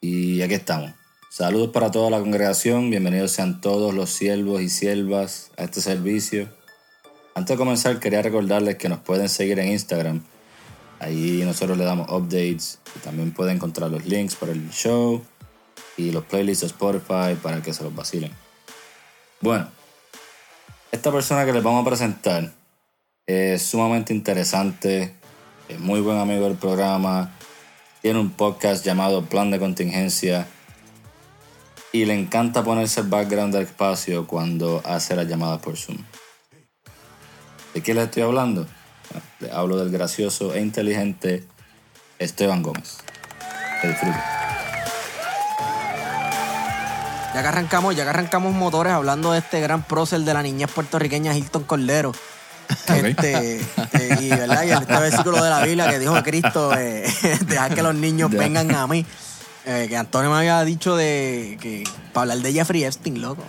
Y aquí estamos. Saludos para toda la congregación, bienvenidos sean todos los siervos y siervas a este servicio. Antes de comenzar quería recordarles que nos pueden seguir en Instagram. Ahí nosotros le damos updates y también pueden encontrar los links para el show y los playlists de Spotify para que se los vacilen. Bueno, esta persona que les vamos a presentar es sumamente interesante, es muy buen amigo del programa, tiene un podcast llamado Plan de Contingencia y le encanta ponerse el background del espacio cuando hace las llamadas por Zoom. ¿De qué les estoy hablando? Bueno, les hablo del gracioso e inteligente Esteban Gómez. Que disfruten. Ya que arrancamos, ya que arrancamos motores hablando de este gran prócer de la niñez puertorriqueña Hilton Cordero. Este, eh, y, ¿verdad? y este versículo de la Biblia que dijo Cristo, eh, deja que los niños vengan a mí. Eh, que Antonio me había dicho de que para hablar de Jeffrey Epstein, loco.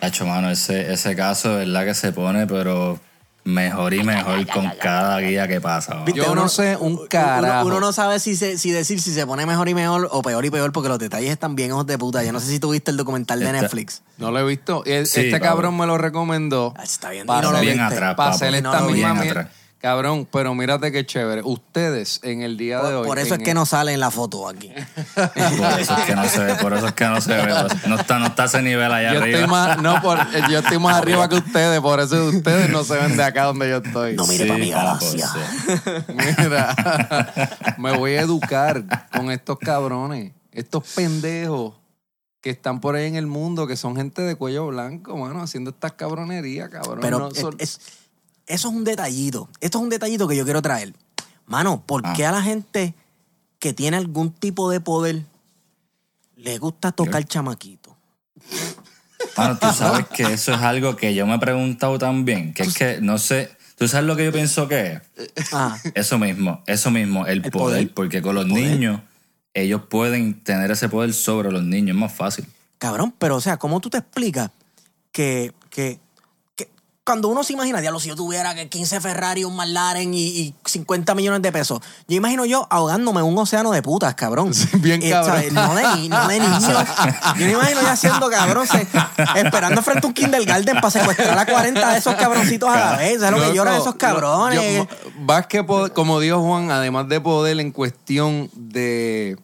Hacho, mano, ese, ese caso, ¿verdad? Que se pone, pero mejor y mejor con cada guía que pasa. ¿Viste? Yo no sé un carajo. Uno, uno no sabe si, se- si decir si se pone mejor y mejor o peor y peor porque los detalles están bien hijos de puta. Yo no sé si tuviste el documental de Está- Netflix. No lo he visto. Y el- Sí, este cabrón me lo recomendó. Ah, Está bien, Para no lo bien viste. atrás, Para hacer No esta misma atrás. Cabrón, pero mírate qué chévere. Ustedes en el día de Por, hoy. por eso es que el- no sale en la foto aquí. Por eso es que no se ve, por eso es que no se ve. No está, no está ese nivel allá Yo arriba. estoy más, no, por- yo estoy más arriba que ustedes, por eso ustedes no se ven de acá donde yo estoy. No mire pa' mi papo, galaxia. sí. Mira, me voy a educar con estos cabrones, estos pendejos que están por ahí en el mundo, que son gente de cuello blanco, mano, haciendo estas cabronerías, cabrón. Pero No es- son- es- eso es un detallito. Esto es un detallito que yo quiero traer. Mano, ¿por Ah. qué a la gente que tiene algún tipo de poder le gusta tocar chamaquito? Mano, tú sabes que eso es algo que yo me he preguntado también. Que es que, no sé, ¿tú sabes lo que yo pienso que es? Ah, Eso mismo, eso mismo, el, El poder, poder. Porque con los poder. niños, ellos pueden tener ese poder sobre los niños, es más fácil. cabrón, pero o sea, ¿cómo tú te explicas que, que cuando uno se imagina, diablo, si yo tuviera que 15 Ferrari, un McLaren y, y 50 millones de pesos, yo imagino yo ahogándome en un océano de putas, cabrón. bien Eh, cabrón. ¿sabes? No de, no de niños. Yo me imagino ya siendo cabrón, se- esperando frente a un kindergarten para secuestrar a 40 de esos cabroncitos a la vez. ¿Sabes lo que lloran esos cabrones? yo- más que como dijo Juan, además de poder en cuestión de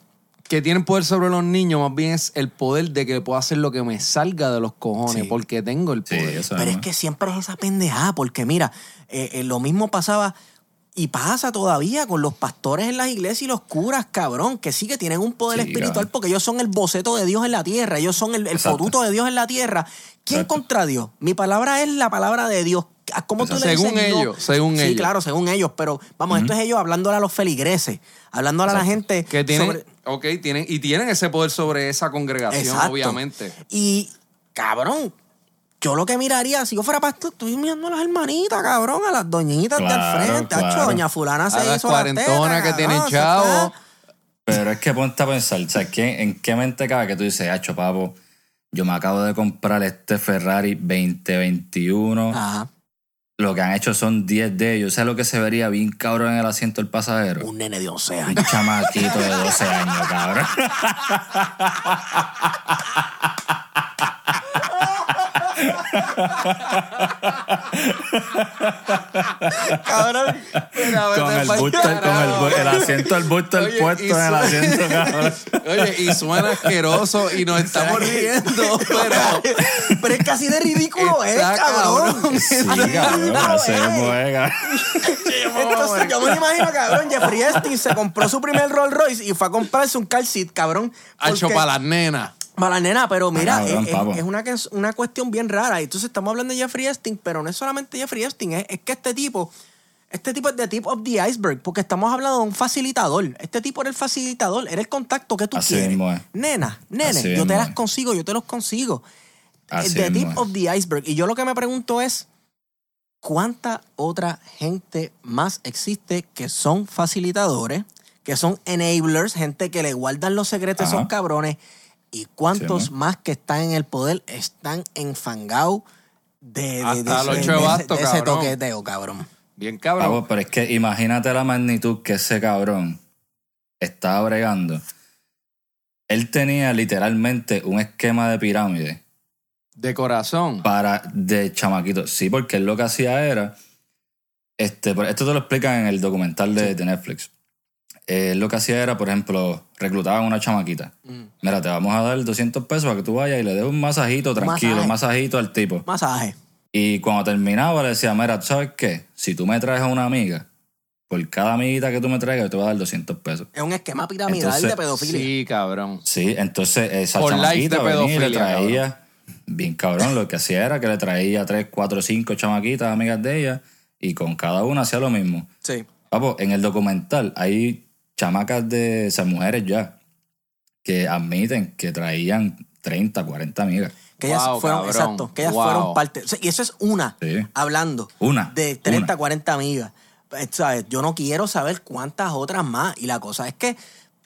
que tienen poder sobre los niños, más bien es el poder de que puedo hacer lo que me salga de los cojones, Sí. porque tengo el Sí, poder. eso Pero es que siempre es esa pendejada, porque mira, eh, eh, lo mismo pasaba y pasa todavía con los pastores en las iglesias y los curas, cabrón, que sí que tienen un poder Sí, espiritual cabrón. porque ellos son el boceto de Dios en la tierra, ellos son el, el fotuto de Dios en la tierra. ¿Quién Exacto. contra Dios? Mi palabra es la palabra de Dios. ¿A ¿Cómo tú le Según dices no? ellos, según sí, ellos. claro, según ellos, pero vamos, esto es ellos hablándole a los feligreses, hablándole a la gente Que tienen, sobre- ok, tienen, y tienen ese poder sobre esa congregación, Exacto. obviamente. Y, cabrón, yo lo que miraría, si yo fuera pastor, estoy mirando a las hermanitas, cabrón, a las doñitas de al Claro, frente. claro. Doña fulana se A las hizo cuarentonas que tienen chavo. chavo. Pero es que ponte a pensar, o sea, ¿qué- ¿en qué mente cabe que tú dices, hacho, papo, yo me acabo de comprar este Ferrari 2021, Ajá. Lo que han hecho son 10 de ellos, ¿sabes lo que se vería bien cabrón en el asiento del pasajero? Un nene de 11 Un años. chamaquito de 12 años, cabrón. cabrón. con el, booster, con el, el asiento del booster Oye, puesto y en el asiento, cabrón. Oye, y suena asqueroso y nos estamos riendo, pero Pero es casi de ridículo, ¿eh, cabrón? cabrón. Sí, cabrón, así mismo es, cabrón. Entonces, yo me imagino, cabrón, Jeffrey Epstein se compró su primer Rolls Royce y fue a comprarse un car seat, cabrón. hecho porque- para las nenas. Para la nena, pero mira, es, es- es una, cuestión bien rara. Y Entonces estamos hablando de Jeffrey Epstein, pero no es solamente Jeffrey Epstein, es, es que este tipo, este tipo es de tip of the iceberg, porque estamos hablando de un facilitador. Este tipo era el facilitador, era el contacto que tú Así quieres. mismo es. Nena, nene, Así yo te las consigo, yo te los consigo. Así the mismo tip of the iceberg. Y yo lo que me pregunto es, ¿cuánta otra gente más existe que son facilitadores, que son enablers, gente que le guardan los secretos a esos cabrones? ¿Y cuántos Sí, más que están en el poder están enfangados de, de, de ese- de ese cabrón. toqueteo, cabrón? Bien cabrón. Pavo, pero es que imagínate la magnitud que ese cabrón está bregando. él tenía literalmente un esquema de pirámide De corazón. para de chamaquito. Sí, porque él lo que hacía era. Este, por- esto te lo explican en el documental de, de Netflix. Él lo que hacía era, por ejemplo, reclutaban una chamaquita. Mm. Mira, te vamos a dar 200 pesos para que tú vayas y le des un masajito tranquilo, masaje. un masajito al tipo. Masaje. Y cuando terminaba le decía, mira, ¿tú sabes qué? Si tú me traes a una amiga, por cada amiguita que tú me traigas, yo te voy a dar 200 pesos. Es un esquema piramidal Entonces, de pedofilia. Sí, cabrón. Sí, entonces esa Por chamaquita de venía y le traía, bien cabrón, lo que hacía era que le traía 3, 4, 5 chamaquitas, amigas de ella, y con cada una hacía lo mismo. Sí. Papo, en el documental hay chamacas de esas mujeres ya que admiten que traían 30, 40 amigas. Que ellas Wow, fueron, cabrón. exacto, que ellas Wow. fueron parte. o sea, y eso es una, Sí. hablando Una, de 30, una. 40 amigas. Pues, ¿sabes? Yo no quiero saber cuántas otras más. Y la cosa es que,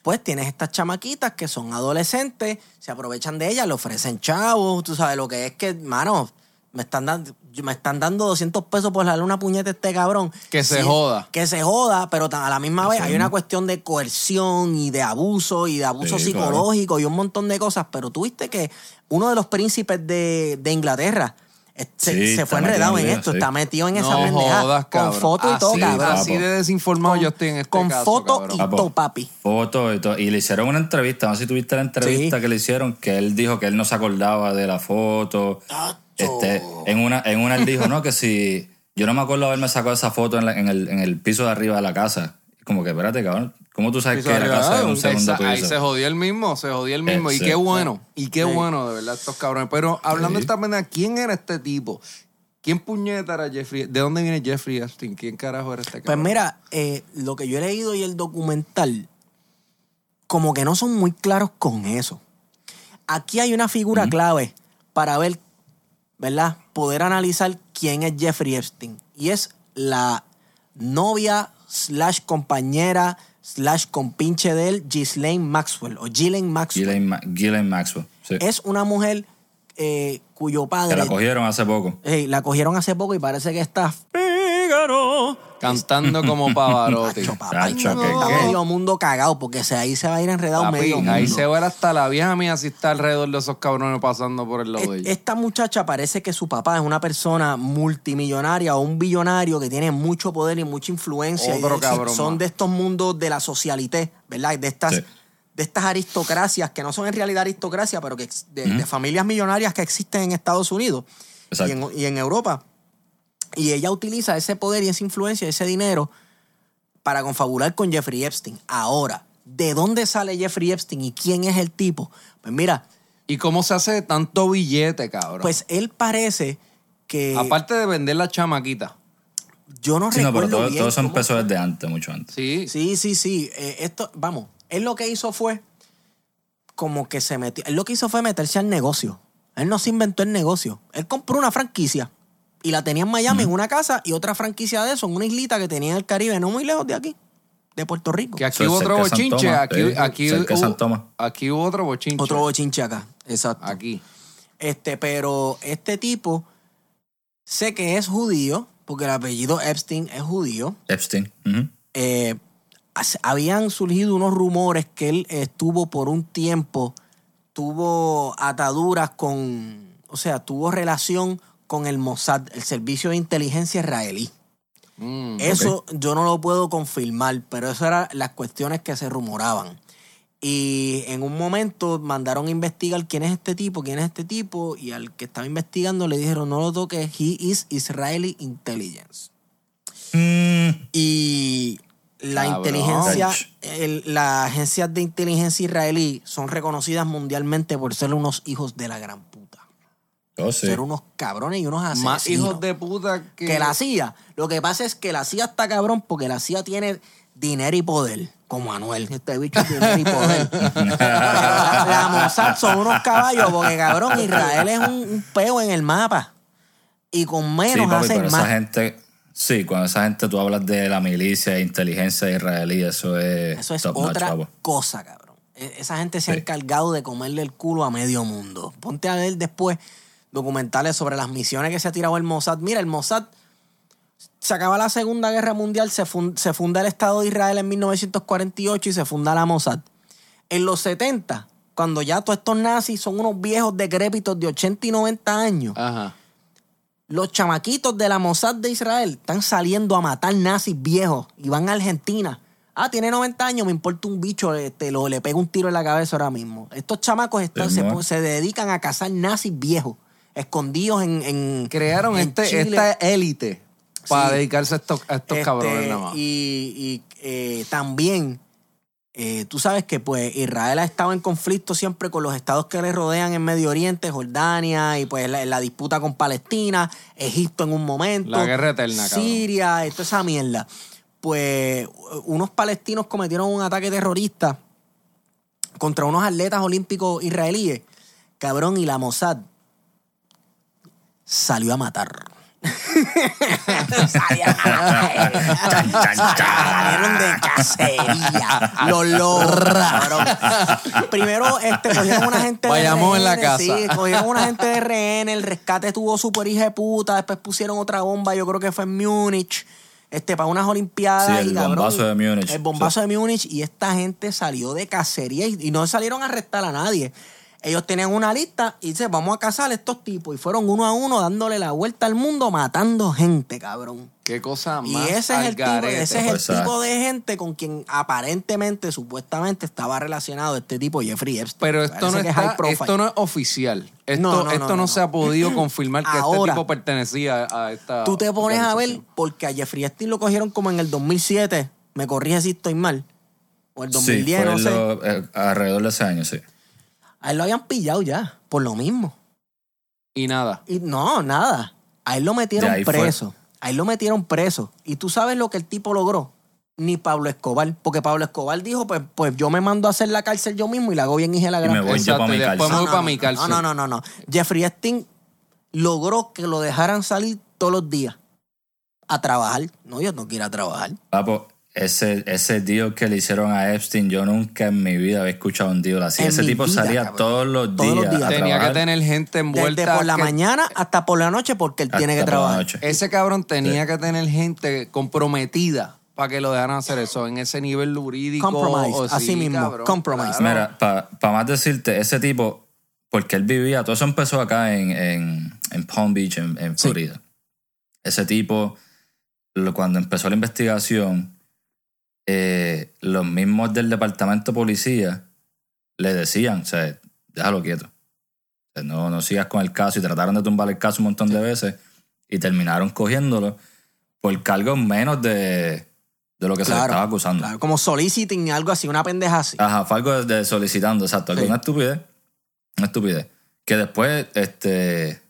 pues, tienes estas chamaquitas que son adolescentes, se aprovechan de ellas, le ofrecen chavos. Tú sabes lo que es que, mano, me están dando. Me están dando 200 pesos por darle una puñeta a este cabrón. Que se joda. Que se joda, pero a la misma vez Sí. hay una cuestión de coerción y de abuso y de abuso Sí, claro. psicológico y un montón de cosas. Pero tú viste que uno de los príncipes de, de Inglaterra eh, se, Sí, se fue enredado en esto, sí. está metido en esa No pendeja jodas, con foto y todo, así, cabrón. Así de desinformado Con- yo estoy en este con caso, foto cabrón. y Papo. todo, papi. Fotos y todo. Y le hicieron una entrevista, no sé si tuviste la entrevista Sí. que le hicieron, que él dijo que él no se acordaba de la foto. Este, en una, en una él dijo, no, que si yo no me acuerdo haberme sacado esa foto en, la- en el, en el piso de arriba de la casa. Como que, espérate, cabrón, ¿cómo tú sabes que la casa es ah, un segundo esa- Ahí se jodió el mismo, se jodió el mismo. y qué bueno, y qué Sí. bueno, de verdad, estos cabrones. Pero hablando de esta pendeja, ¿quién era este tipo? ¿Quién puñeta era Jeffrey? ¿De dónde viene Jeffrey Epstein? ¿Quién carajo era este Pues cabrón? mira, eh, lo que yo he leído y el documental, como que no son muy claros con eso. Aquí hay una figura clave para ver, ¿verdad? Poder analizar quién es Jeffrey Epstein. Y es la novia slash compañera slash compinche de él, Ghislaine Maxwell o Ghislaine Maxwell. Ghislaine, Ma- Ghislaine Maxwell. Sí. Es una mujer eh, cuyo Que padre... la cogieron hace poco. La cogieron hace poco y parece que está... Fígaro. Cantando como Pavarotti. No, ¿qué, está qué? medio mundo cagado porque se, ahí se va a ir enredado Papi, medio mundo. ahí se ve hasta la vieja mía si está alrededor de esos cabrones pasando por el lado de E- ella. Esta muchacha parece que su papá es una persona multimillonaria o un billonario que tiene mucho poder y mucha influencia. y Otro de- cabrón Son más. de estos mundos de la socialité, ¿verdad? De estas, Sí. de estas aristocracias que no son en realidad aristocracia, pero que ex- de, de familias millonarias que existen en Estados Unidos y Exacto. en, y en Europa. Y ella utiliza ese poder y esa influencia, ese dinero, para confabular con Jeffrey Epstein. Ahora, ¿de dónde sale Jeffrey Epstein y quién es el tipo? Pues mira, ¿Y cómo se hace tanto billete, cabrón? pues él parece que. Aparte de vender la chamaquita. yo no Sí, no, recuerdo pero todo, bien. todo eso cómo- empezó desde antes, mucho antes. Sí. Sí, sí, sí. Eh, esto, vamos, él lo que hizo fue como que se metió. Él lo que hizo fue meterse al negocio. Él no se inventó el negocio. Él compró una franquicia y la tenía en Miami en una casa y otra franquicia de eso en una islita que tenía en el Caribe, no muy lejos de aquí, de Puerto Rico. Que aquí hubo otro bochinche. Aquí, sí, aquí, hubo, aquí hubo otro bochinche. Otro bochinche acá, exacto. Aquí. Este, pero este tipo sé que es judío, porque el apellido Epstein es judío. Epstein. Eh, habían surgido unos rumores que él estuvo por un tiempo, tuvo ataduras con, o sea, tuvo relación con el Mossad, el servicio de inteligencia israelí. Mm. Eso yo no lo puedo confirmar, pero eso eran las cuestiones que se rumoraban. Y en un momento mandaron a investigar quién es este tipo, quién es este tipo, y al que estaba investigando le dijeron, no lo toques, he is Israeli intelligence. Mm, Y la Cabrón. inteligencia, el- las agencias de inteligencia israelí son reconocidas mundialmente por ser unos hijos de la gran. Oh, sí. Ser unos cabrones y unos asesinos. Más hijos de puta que. que la CIA. Lo que pasa es que la CIA está cabrón porque la CIA tiene dinero y poder. Como Anuel, este bicho tiene dinero y poder. la, Mossad son unos caballos porque cabrón, Israel es un, un peo en el mapa. Y con Sí, menos papi, hacen pero más. esa gente, sí, cuando esa gente tú hablas de la milicia e inteligencia israelí, eso es, Eso es top otra cosa, cabrón. E- Esa gente se ha Sí. encargado de comerle el culo a medio mundo. Ponte a ver después documentales sobre las misiones que se ha tirado el Mossad. Mira, el Mossad se acaba la Segunda Guerra Mundial, se, se funda el Estado de Israel en 1948 y se funda la Mossad. En los 70 cuando ya todos estos nazis son unos viejos decrépitos de 80 y 90 años, Ajá. los chamaquitos de la Mossad de Israel están saliendo a matar nazis viejos y van a Argentina. Ah, tiene 90 años, me importa un bicho, este, lo, le pego un tiro en la cabeza ahora mismo. Estos chamacos están- se dedican a cazar nazis viejos, escondidos en... en Crearon en este, esta élite para Sí. dedicarse a estos, a estos Este, cabrones nada más. Y, y, eh, también, eh, tú sabes que pues Israel ha estado en conflicto siempre con los estados que le rodean en Medio Oriente, Jordania, y pues la, la disputa con Palestina, Egipto en un momento. La guerra eterna, cabrón. Siria, y toda esa mierda. Pues unos palestinos cometieron un ataque terrorista contra unos atletas olímpicos israelíes. Cabrón, y la Mossad salió a matar. Salieron de cacería. Los logros, cabrón. Primero, este, cogieron una gente de Vayamos en la casa. Sí, cogieron una gente de rehén, el rescate estuvo súper hija de puta, después pusieron otra bomba, yo creo que fue en Múnich, este, para unas olimpiadas. Sí, el y, cabrón, bombazo de Múnich. El bombazo de Múnich y esta gente salió de cacería y, y no salieron a arrestar a nadie. Ellos tenían una lista y dice, vamos a cazar a estos tipos. Y fueron uno a uno dándole la vuelta al mundo, matando gente, cabrón. Qué cosa Y más ese es el, tipo, ese es el tipo de gente con quien aparentemente, supuestamente, estaba relacionado este tipo Jeffrey Epstein. Pero esto no, es esto no es oficial. Esto No, esto no, no, no, se no. ha podido confirmar que Ahora, este tipo pertenecía a esta. Tú te pones a ver, porque a Jeffrey Epstein lo cogieron como en el 2007, me corrige si estoy mal, o el 2010, sí, fue no sé. lo- eh, alrededor de ese año, sí. A él lo habían pillado ya, por lo mismo. Y nada. Y no, nada. A él lo metieron ahí fue. preso. A él lo metieron preso. Y tú sabes lo que el tipo logró. Ni Pablo Escobar. Porque Pablo Escobar dijo, pues, pues yo me mando a hacer la cárcel yo mismo y la hago bien hija de la Y gran me voy yo Exacto, para mi y después cárcel. me voy no, para no, mi no, cárcel. No, no, no, no. Jeffrey Epstein logró que lo dejaran salir todos los días a trabajar. No, yo no quiero ir a trabajar. Ese, ese deal que le hicieron a Epstein, yo nunca en mi vida había escuchado un deal así. En ese tipo vida, salía cabrón. todos los Todos los días. a Tenía que tener gente envuelta. Desde por la que- mañana hasta por la noche porque él tiene que trabajar. Ese cabrón tenía que tener gente comprometida para que lo dejaran hacer eso en ese nivel jurídico. Compromise, o sí, así mismo, cabrón, compromise. claro. Mira, para más decirte, ese tipo, porque él vivía, todo eso empezó acá en, en, en Palm Beach, en, en Sí. Florida. Ese tipo, lo- cuando empezó la investigación, eh, los mismos del departamento de policía le decían, o sea, déjalo quieto. O sea, no, no sigas con el caso y trataron de tumbar el caso un montón de veces y terminaron cogiéndolo por cargos menos de, de lo que se le estaba acusando. Claro, como soliciting, algo así, una pendeja así. Ajá, fue algo de, de solicitando, exacto. Sí. Una estupidez. Una estupidez. Que después, este,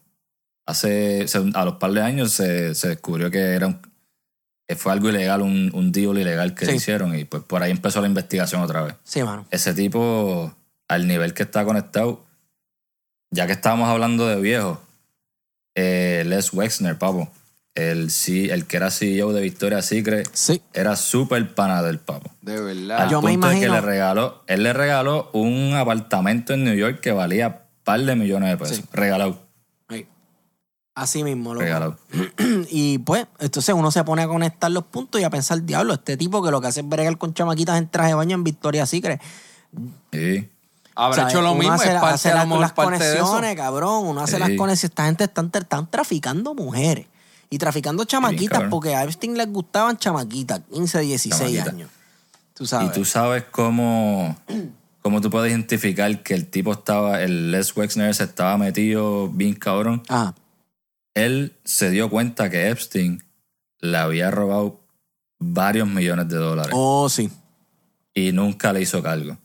hace, a los par de años se, se descubrió que era un, fue algo ilegal, un, un deal ilegal que Sí. le hicieron y pues por ahí empezó la investigación otra vez. Sí, mano. Ese tipo, al nivel que está conectado, ya que estábamos hablando de viejos, eh, Les Wexner, papo, el, sí, el que era CEO de Victoria's Secret, Sí. era súper pana del papo. De Al verdad. Me punto de que le regaló, él le regaló un apartamento en New York que valía par de millones de pesos. Sí. Regalado. Así mismo, loco. regalado. Y pues, entonces uno se pone a conectar los puntos y a pensar, diablo, este tipo que lo que hace es bregar con chamaquitas en traje de baño en Victoria Secret. Sí. Habrá O sea, hecho lo uno mismo, hace, es parte hace lo las, las parte de eso. conexiones, cabrón. Uno hace Sí. las conexiones. Esta gente están, están traficando mujeres. Y traficando chamaquitas porque a Epstein les gustaban chamaquitas, 15, 16 Chamaquitas. años. Tú sabes. Y tú sabes cómo, cómo tú puedes identificar que el tipo estaba, el Les Wexner se estaba metido bien cabrón. Ajá. Él se dio cuenta que Epstein le había robado varios millones de dólares Oh, sí. y nunca le hizo cargo.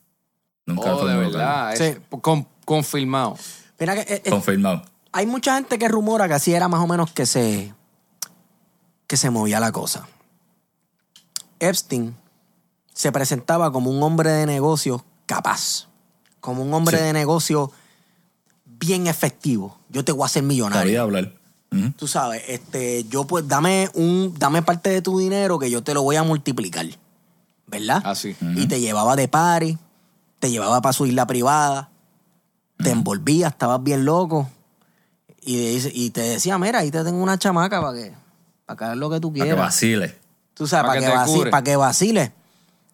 Nunca Oh, de formuló verdad. Sí. es con- confirmado. Mira que eh, eh, cargo. Confirmado. hay mucha gente que rumora que así era más o menos que se que se movía la cosa. Epstein se presentaba como un hombre de negocios capaz, como un hombre Sí. de negocios bien efectivo. Yo te voy a hacer millonario. Sabía hablar. Tú sabes, este, yo pues dame un, dame parte de tu dinero que yo te lo voy a multiplicar. ¿Verdad? Así. Y te llevaba de party, te llevaba para su isla privada, te envolvía, estabas bien loco. Y, te decía, mira, ahí te tengo una chamaca para que, para que hagas lo que tú Para que quieras. vacile. Tú sabes, Pa' para que que, te vaci- cure. pa' que vacile.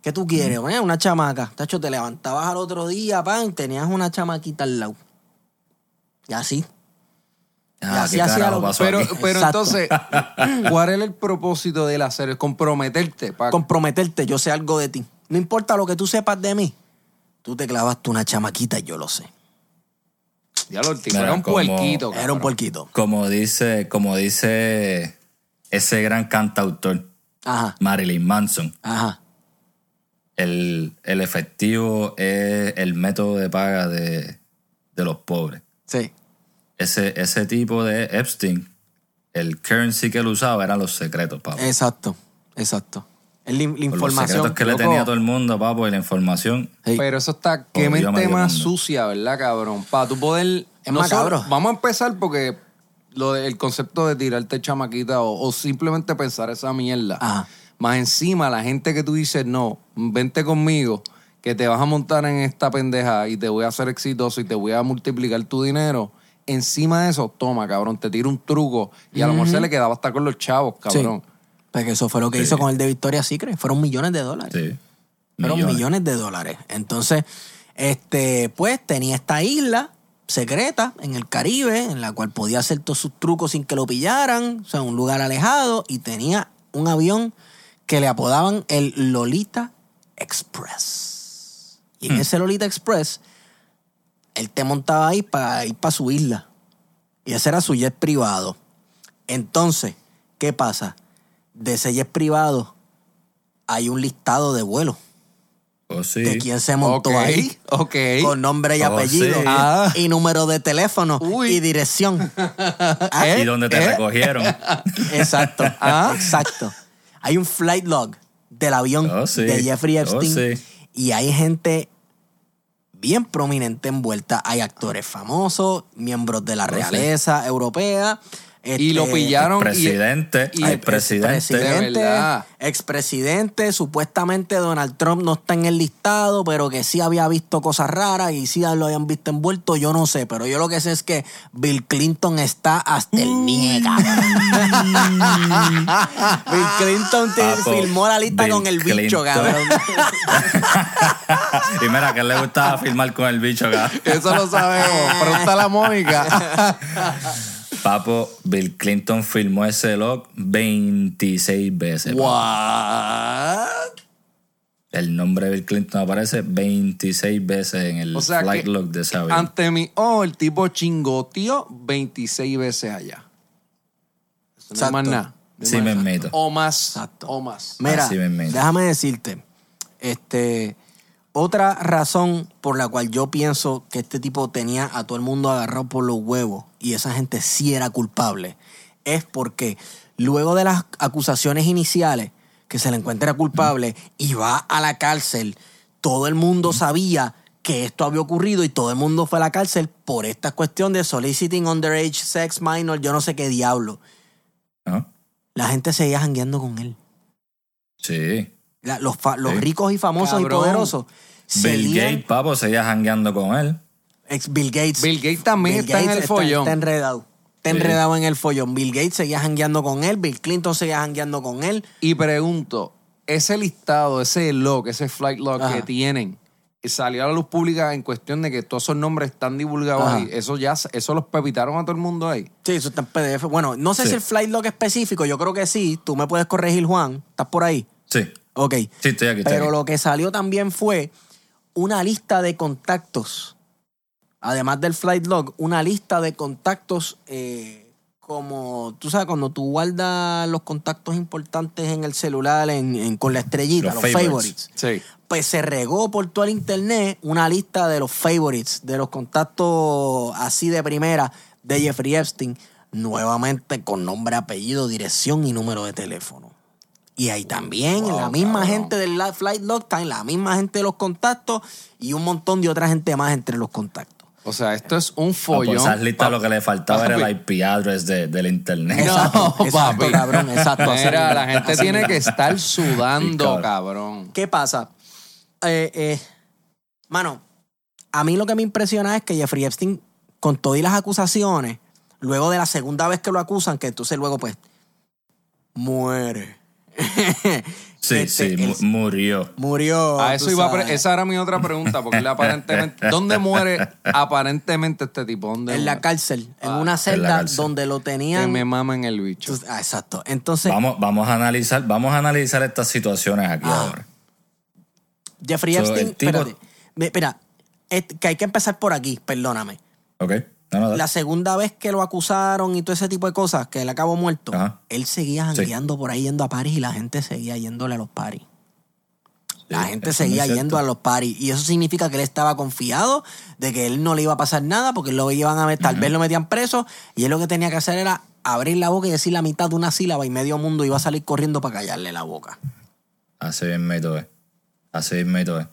¿Qué tú quieres? Bueno, una chamaca. Tacho, te levantabas al otro día, pan, tenías una chamaquita al lado. Y así. Ah, así ¿qué hacía lo- pasó Pero, aquí? pero Exacto. entonces, ¿cuál es el propósito del hacer? Es comprometerte. Comprometerte, yo sé algo de ti. No importa lo que tú sepas de mí. Tú te clavaste una chamaquita y yo lo sé. Diablo, el tipo Mira, era un como- puerquito. Era un puerquito. Como dice, como dice ese gran cantautor, Ajá, Marilyn Manson, ajá. el, el efectivo es el método de paga de, de los pobres. Sí. Ese, ese tipo de Epstein, el currency que él usaba eran los secretos, papo. Exacto, exacto. Es la, la Por los información. secretos que le tenía a todo el mundo, papo, y la información. Sí. Pero eso está, qué Jodió a mente más mundo. sucia, ¿verdad, cabrón? Para tú poder... Es no macabro. solo- vamos a empezar porque lo de- el concepto de tirarte chamaquita o, o simplemente pensar esa mierda. Ajá. Más encima, la gente que tú dices, no, vente conmigo, que te vas a montar en esta pendeja y te voy a hacer exitoso y te voy a multiplicar tu dinero. Encima de eso, toma, cabrón, te tiro un truco y a lo mejor se le quedaba hasta con los chavos, cabrón. Sí. Porque eso fue lo que Sí. hizo con el de Victoria's Secret. Fueron millones de dólares. Sí. Fueron Millones. millones. de dólares. Entonces, este, pues tenía esta isla secreta en el Caribe, en la cual podía hacer todos sus trucos sin que lo pillaran, o sea, un lugar alejado, y tenía un avión que le apodaban el Lolita Express. Y en ese Lolita Express, él te montaba ahí para ir para su isla. Y ese era su jet privado. Entonces, ¿qué pasa? De ese jet privado hay un listado de vuelos Oh, sí. de quién se montó ahí. ok. Con nombre y Oh, apellido. sí. Ah. Y número de teléfono. Uy. Y dirección. Ah, Y donde te ¿Eh? recogieron. Exacto. Ah. Exacto. Hay un flight log del avión Oh, sí. de Jeffrey Oh, Epstein. sí. Y hay gente bien prominente envuelta. Hay actores famosos, miembros de la realeza europea. Y lo este, pillaron. y- Presidente, y- hay ex- presidente. Expresidente, supuestamente Donald Trump no está en el listado, pero que sí había visto cosas raras y sí lo habían visto envuelto, yo no sé, pero yo lo que sé es que Bill Clinton está hasta el niega. Bill Clinton te Papo, filmó la lista Bill con el bicho, Clinton. cabrón. y mira, que le gustaba filmar con el bicho acá. Eso lo sabemos. Pregunta a la Mónica. Papo, Bill Clinton filmó ese log 26 veces. papo. What? El nombre de Bill Clinton aparece 26 veces en el O sea flight que log de ese avión. ante mi oh, el tipo chingoteó 26 veces allá. Eso no es más nada. Sí, más me meto. O más. Exacto. O más. Mira, déjame decirte, este, otra razón por la cual yo pienso que este tipo tenía a todo el mundo agarrado por los huevos y esa gente sí era culpable, es porque luego de las acusaciones iniciales que se le encuentra culpable y va a la cárcel, todo el mundo sabía que esto había ocurrido y todo el mundo fue a la cárcel por esta cuestión de soliciting underage sex minor, yo no sé qué diablo. La gente seguía jangueando con él. Sí. La- los, fa- los Sí. ricos y famosos Cabrón. y poderosos. Bill Gates, papo, seguía jangueando con él. ex Bill Gates. Bill Gates también está en el está- follón. Está enredado. Está Sí. enredado en el follón. Bill Gates seguía jangueando con él. Bill Clinton seguía jangueando con él. Y pregunto, ese listado, ese log, ese flight log Ajá. que tienen, salió a la luz pública en cuestión de que todos esos nombres están divulgados Ajá. ahí. Eso ya, eso los pepitaron a todo el mundo ahí. Sí, eso está en PDF. Bueno, no sé Sí. si el flight log específico, yo creo que sí. Tú me puedes corregir, Juan. ¿Estás por ahí? Sí. Ok. Sí, estoy aquí. estoy Pero aquí. lo que salió también fue una lista de contactos. Además del flight log, una lista de contactos eh, como, tú sabes, cuando tú guardas los contactos importantes en el celular en, en- con la estrellita, Los los, favorites. favorites. Sí. Pues se regó por todo el internet una lista de los favorites, de los contactos así de primera de Jeffrey Epstein, nuevamente con nombre, apellido, dirección y número de teléfono. Y ahí también, Wow, la misma cabrón. gente del la- flight log, está en la misma gente de los contactos y un montón de otra gente más entre los contactos. O sea, esto es un Ah, pues follón. listas lo que le faltaba era Papi. el IP address de- del internet. Exacto, No, exacto, papi. cabrón, exacto, Mira, la gente tiene que estar sudando, Sí, cabrón. ¿Qué pasa? Eh, eh, mano, a mí lo que me impresiona es que Jeffrey Epstein, con todas las acusaciones, luego de la segunda vez que lo acusan, que entonces luego pues muere Sí, Este, sí, él murió. murió. A eso iba sabes, esa era mi otra pregunta, porque él aparentemente. ¿Dónde muere aparentemente este tipo? ¿Dónde En la cárcel, en Ah, una celda donde lo Que tenían. me mamen el bicho. Ah, exacto. Entonces, Vamos, vamos a analizar, vamos a analizar estas situaciones aquí Ah. ahora. Jeffrey So, Epstein, tipo- espérate. Es que hay que empezar por aquí, perdóname. ¿Ok? No, no, dale. La segunda vez que lo acusaron y todo ese tipo de cosas, que él acabó muerto, Ajá. él seguía Sí. jangueando por ahí yendo a París y la gente seguía yéndole a los paris. La Sí, gente seguía yendo a los paris. Y eso significa que él estaba confiado de que él no le iba a pasar nada porque lo iban a ver, tal vez lo metían preso. Y él lo que tenía que hacer era abrir la boca y decir la mitad de una sílaba y medio mundo iba a salir corriendo para callarle la boca. Así es. Así mismo y todo es.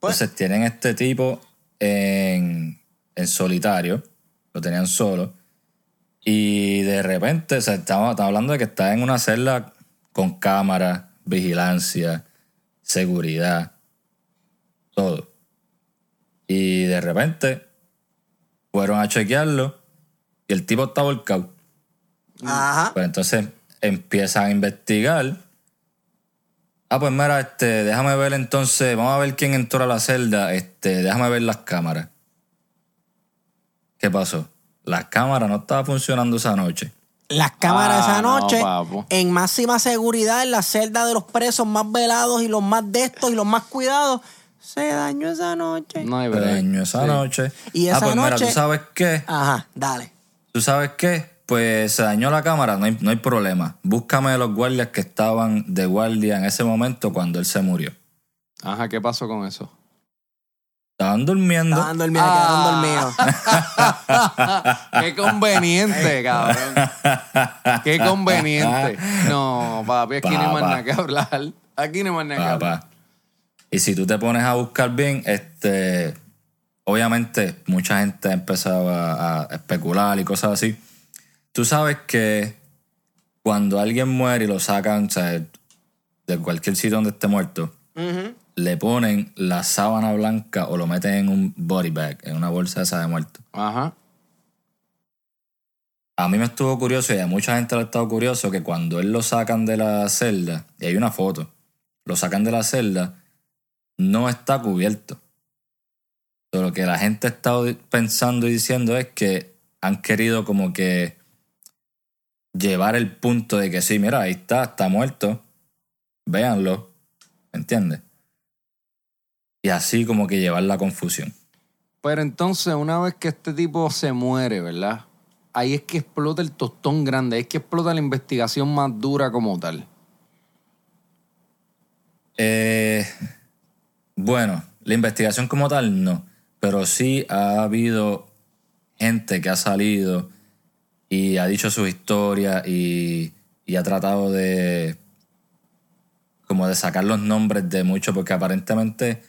Pues- Entonces tienen este tipo en, en solitario, lo tenían solo, y de repente, o sea, estamos hablando de que está en una celda con cámara, vigilancia, seguridad, todo. Y de repente fueron a chequearlo y el tipo está volcado. Ajá. Pues entonces empiezan a investigar. Ah, pues mira, este, déjame ver entonces, vamos a ver quién entró a la celda, este, déjame ver las cámaras. ¿Qué pasó? Las cámaras no estaban funcionando esa noche. Las cámaras Ah, esa no, noche, papo. en máxima seguridad, en la celda de los presos más velados y los más de estos y los más cuidados, se dañó esa noche. No hay break. dañó esa Sí. noche. Y ah, esa pues mira, ¿tú sabes qué? Ajá, dale. ¿Tú sabes qué? Pues se dañó la cámara, no hay, no hay problema. Búscame los guardias que estaban de guardia en ese momento cuando él se murió. Ajá, ¿qué pasó con eso? Estaban durmiendo. Estaban dormidos, quedaron Ah. dormidos. Qué conveniente, cabrón. Qué conveniente. No, papi, aquí no hay más nada que hablar. Aquí no hay más nada que hablar. Y si tú te pones a buscar bien, este, obviamente mucha gente empezaba a especular y cosas así. Tú sabes que cuando alguien muere y lo sacan, o sea, de cualquier sitio donde esté muerto. Le ponen la sábana blanca o lo meten en un body bag, en una bolsa esa de muerto. Ajá. A mí me estuvo curioso y a mucha gente le ha estado curioso que cuando él lo sacan de la celda, y hay una foto, lo sacan de la celda, no está cubierto. Pero lo que la gente ha estado pensando y diciendo es que han querido como que llevar el punto de que sí, mira, ahí está, está muerto, véanlo, ¿me entiendes? Y así como que llevar la confusión. Pero entonces, una vez que este tipo se muere, ¿verdad? Ahí es que explota el tostón grande, ahí es que explota la investigación más dura como tal. Eh, bueno, la investigación como tal no, pero sí ha habido gente que ha salido y ha dicho su historia y, y ha tratado de como de sacar los nombres de muchos porque aparentemente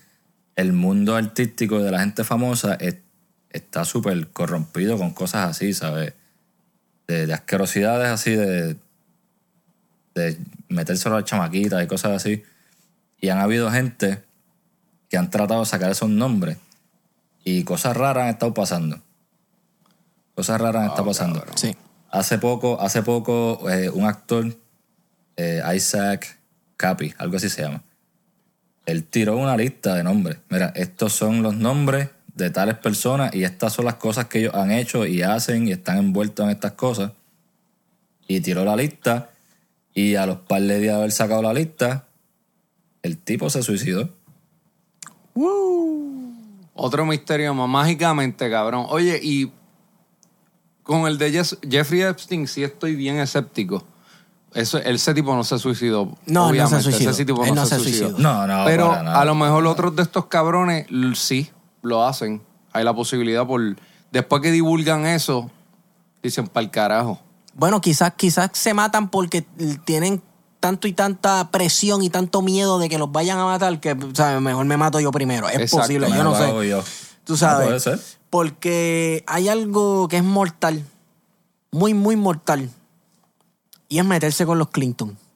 el mundo artístico de la gente famosa es- está súper corrompido con cosas así, ¿sabes? De, de asquerosidades así, de, de metérselo a las chamaquitas y cosas así. Y han habido gente que han tratado de sacar esos nombres y cosas raras han estado pasando. Cosas raras han estado pasando. Sí. Hace poco, hace poco eh, un actor, eh, Isaac Capi, algo así se llama, él tiró una lista de nombres. Mira, estos son los nombres de tales personas y estas son las cosas que ellos han hecho y hacen y están envueltos en estas cosas. Y tiró la lista y a los par de días haber sacado la lista, el tipo se suicidó. Otro misterio más, mágicamente, cabrón. Oye, y con el de Jeffrey Epstein sí estoy bien escéptico. Eso, ese tipo no se suicidó. No, no se obviamente. suicidó. Ese tipo Él no, no se, se suicidó. suicidó. No, no, Pero a lo mejor otros de estos cabrones sí lo hacen. Hay la posibilidad por... Después que divulgan eso, dicen, para el carajo. Bueno, quizás, quizás se matan porque tienen tanto y tanta presión y tanto miedo de que los vayan a matar que, ¿sabes? Mejor me mato yo primero. Es Exacto, posible, yo no lo sé. yo. Tú No sabes. puede ser. Porque hay algo que es mortal. Muy, muy mortal. Y es meterse con los Clinton.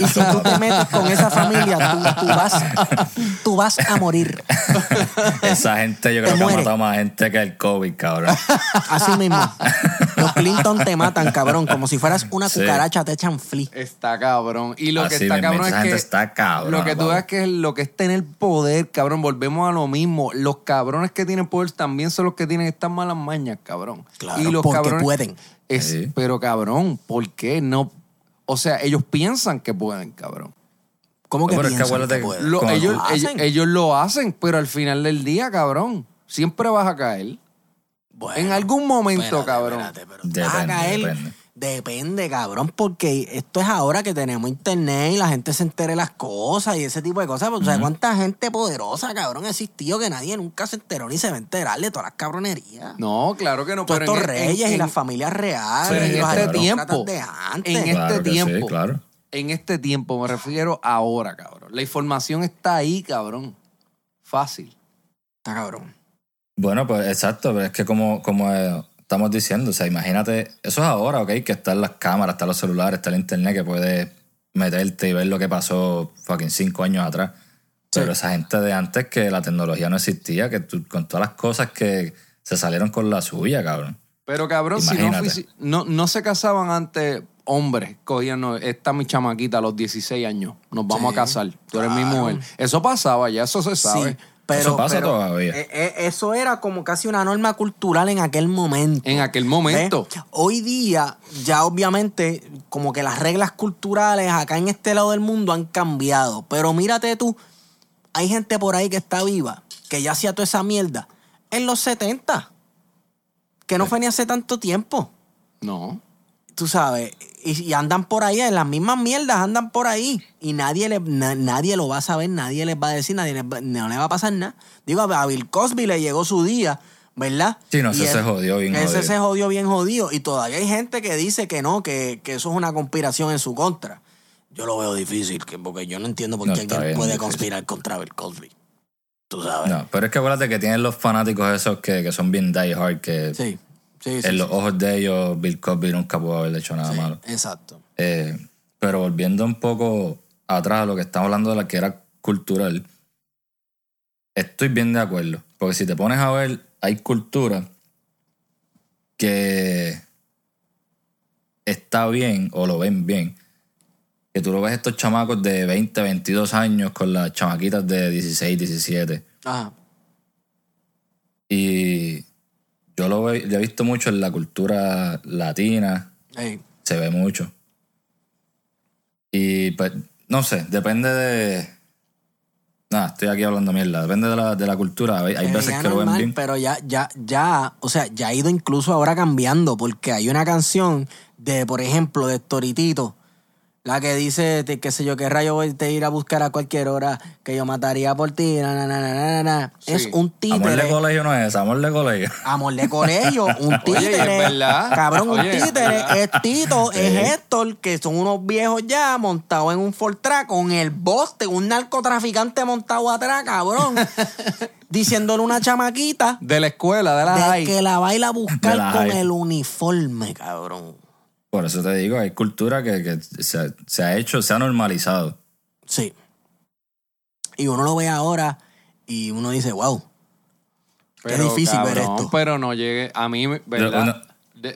Y si tú te metes con esa familia, tú, tú vas, tú vas a morir. Esa gente yo Te creo que ha muere. matado más gente que el COVID, cabrón. Así mismo. Los Clinton te matan, cabrón. Como si fueras una Sí. cucaracha, te echan flea. Está cabrón. Y lo que está mismo, cabrón esa es gente que. está cabrón, Lo que tú ves que es lo que es tener poder, cabrón. Volvemos a lo mismo. Los cabrones que tienen poder también son los que tienen estas malas mañas, cabrón. Claro, y los porque cabrones- pueden. Es, Sí. Pero cabrón, ¿por qué no? O sea, ellos piensan que pueden, cabrón. ¿Cómo que No, pero es piensan acuérdate que que- pueden? Ellos, ¿Lo ellos, hacen? ellos lo hacen, pero al final del día, cabrón, siempre vas a caer. Bueno, en algún momento, espérate, cabrón. espérate, pero Depende, vas a caer. depende. Depende, cabrón, porque esto es ahora que tenemos internet y la gente se entere de las cosas y ese tipo de cosas. Porque, ¿sabes cuánta gente poderosa, cabrón, ha existido que nadie nunca se enteró ni se va a enterar de todas las cabronerías? No, claro que no. Todos estos en- reyes en- y en- las familias reales y en los este tiempo, de antes. en Claro este que sí, tiempo. claro. En este tiempo, me refiero ahora, cabrón. La información está ahí, cabrón. Fácil. Está cabrón. Bueno, pues exacto, pero es que como, como eh, estamos diciendo, o sea, imagínate, eso es ahora, ¿ok? Que están las cámaras, están los celulares, está el internet que puedes meterte y ver lo que pasó fucking cinco años atrás. Pero esa gente de antes que la tecnología no existía, que tú- con todas las cosas que se salieron con la suya, cabrón. Pero cabrón, si no, Imagínate. ofici- no, no se casaban antes hombres, cogían, no, esta es mi chamaquita a los 16 años, nos vamos Sí, a casar, tú eres mi claro. mujer. Eso pasaba, ya eso se sabe. Sí, pero, Eso pasa pero, todavía. eh, eh, eso era como casi una norma cultural en aquel momento. En aquel momento. Hoy día, ya obviamente, como que las reglas culturales acá en este lado del mundo han cambiado. Pero mírate tú, hay gente por ahí que está viva, que ya hacía toda esa mierda en los 70, que no fue ni hace tanto tiempo. No. Tú sabes, y, y andan por ahí, en las mismas mierdas andan por ahí. Y nadie, le, na- nadie lo va a saber, nadie les va a decir, nadie les va- no le va a pasar nada. Digo, a Bill Cosby le llegó su día, ¿verdad? Sí, no, Y ese se jodió bien Ese jodido. se jodió bien jodido. Y todavía hay gente que dice que no, que, que eso es una conspiración en su contra. Yo lo veo difícil, que, porque yo no entiendo por No, qué alguien bien puede conspirar contra Bill Cosby. Tú sabes. No, pero es que acuérdate que tienen los fanáticos esos que, que son bien die hard, que Sí, sí, sí. en los ojos de ellos Bill Cosby nunca pudo haber hecho nada malo. Exacto. Eh, pero volviendo un poco atrás a lo que estamos hablando de la que era cultural, estoy bien de acuerdo. Porque si te pones a ver, hay cultura que está bien o lo ven bien. Que tú lo ves estos chamacos de 20, 22 años con las chamaquitas de 16, 17. Ajá. Y yo lo, lo he visto mucho en la cultura latina, Ey. se ve mucho. Y pues, no sé, depende de. Nada, estoy aquí hablando mierda. Depende de la, de la cultura. Hay, hay Se veces que lo ven bien. Pero ya, ya, ya, o sea, ya ha ido incluso ahora cambiando, porque hay una canción de, por ejemplo, de Toritito, la que dice, qué sé yo, qué rayo voy a ir a buscar a cualquier hora, que yo mataría por ti, na, na, na, na, na, na. Sí. Es un Amor de títere. colegio no es, amor de colegio. Amor de colegio, un Oye, y es títere. verdad. Cabrón, un Oye, títere. Es Tito, Sí. es Héctor, que son unos viejos ya montados en un Fortrack con el boste, un narcotraficante montado atrás, cabrón. diciéndole una chamaquita De la escuela, de la de high. que la va a buscar con high. el uniforme, cabrón. Por eso te digo, hay cultura que, que se, ha- se ha hecho, se ha normalizado. Sí. Y uno lo ve ahora y uno dice, wow. Qué difícil ver esto. Pero no llegue. A mí, ¿verdad?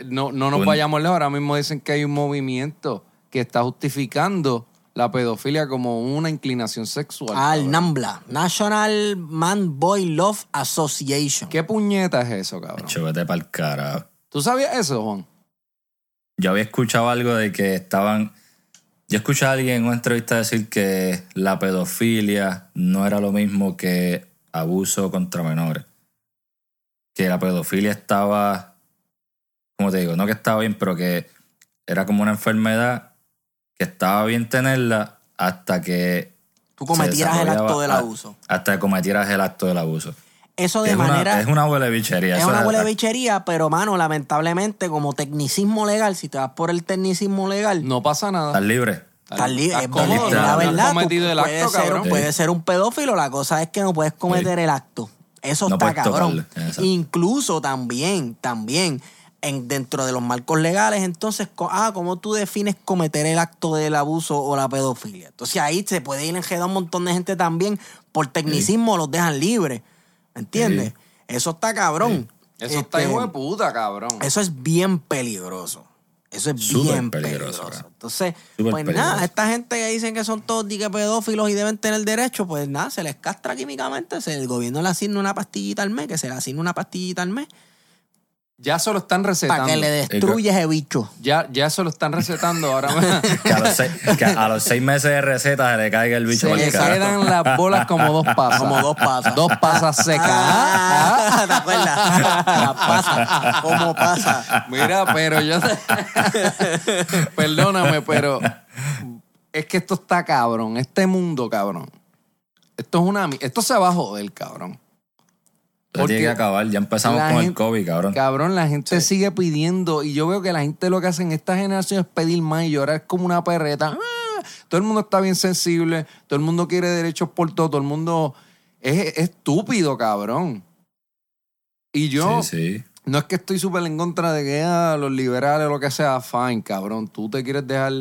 No, no nos vayamos lejos. Ahora mismo dicen que hay un movimiento que está justificando la pedofilia como una inclinación sexual. Al cabrón. NAMBLA, National Man Boy Love Association. ¿Qué puñeta es eso, cabrón? Chévete para el carajo. ¿Tú sabías eso, Juan? Yo había escuchado algo de que estaban. Yo escuché a alguien en una entrevista decir que la pedofilia no era lo mismo que abuso contra menores. Que la pedofilia estaba. ¿Cómo te digo? No que estaba bien, pero que era como una enfermedad que estaba bien tenerla hasta que. Tú cometieras el acto del abuso. Hasta que cometieras el acto del abuso. Eso de es, manera... una, es una huele bichería. Es una huele bichería, pero mano, lamentablemente, como tecnicismo legal, si te vas por el tecnicismo legal, No pasa nada. Estás libre. estás libre. Es cómodo, la verdad. cometido el puedes acto, ser, puedes ser un pedófilo, la cosa es que no puedes cometer el acto. Eso No está cabrón. tocarle. Incluso también, también, en, dentro de los marcos legales, entonces, ah, ¿cómo tú defines cometer el acto del abuso o la pedofilia? Entonces ahí se puede ir enredado un montón de gente también. Por tecnicismo los dejan libres. ¿Me entiendes? Sí. Eso está cabrón. Eso está Este, hijo de puta, cabrón. Eso es bien peligroso. Eso es Súper bien peligroso. Entonces, Súper pues peligroso. nada, esta gente que dicen que son todos dique pedófilos y deben tener derecho, pues nada, se les castra químicamente, se, el gobierno le asigna una pastillita al mes, que se le asigna una pastillita al mes, Ya se lo están recetando. para que le destruya ese bicho. Ya, ya se lo están recetando ahora. Que a los seis, que a los seis meses de receta se le caiga el bicho se le el quedan las bolas como dos pasas. Como dos pasas. Dos pasas secas. Ah, ¿Te acuerdas? La pasa. ¿Cómo pasa? Mira, pero yo. Perdóname, pero. Es que esto está cabrón. Este mundo, cabrón. Esto es una. Esto se va a joder, cabrón. Esto tiene que Porque acabar. Ya empezamos con el COVID, cabrón. Cabrón, la gente sigue pidiendo. Y yo veo que la gente lo que hace en esta generación es pedir más y llorar como una perreta. Ah, Todo el mundo está bien sensible. Todo el mundo quiere derechos por todo. Todo el mundo. Es, es estúpido, cabrón. Y yo. Sí, sí. No es que estoy súper en contra de que ah, los liberales o lo que sea, fine, cabrón. Tú te quieres dejar.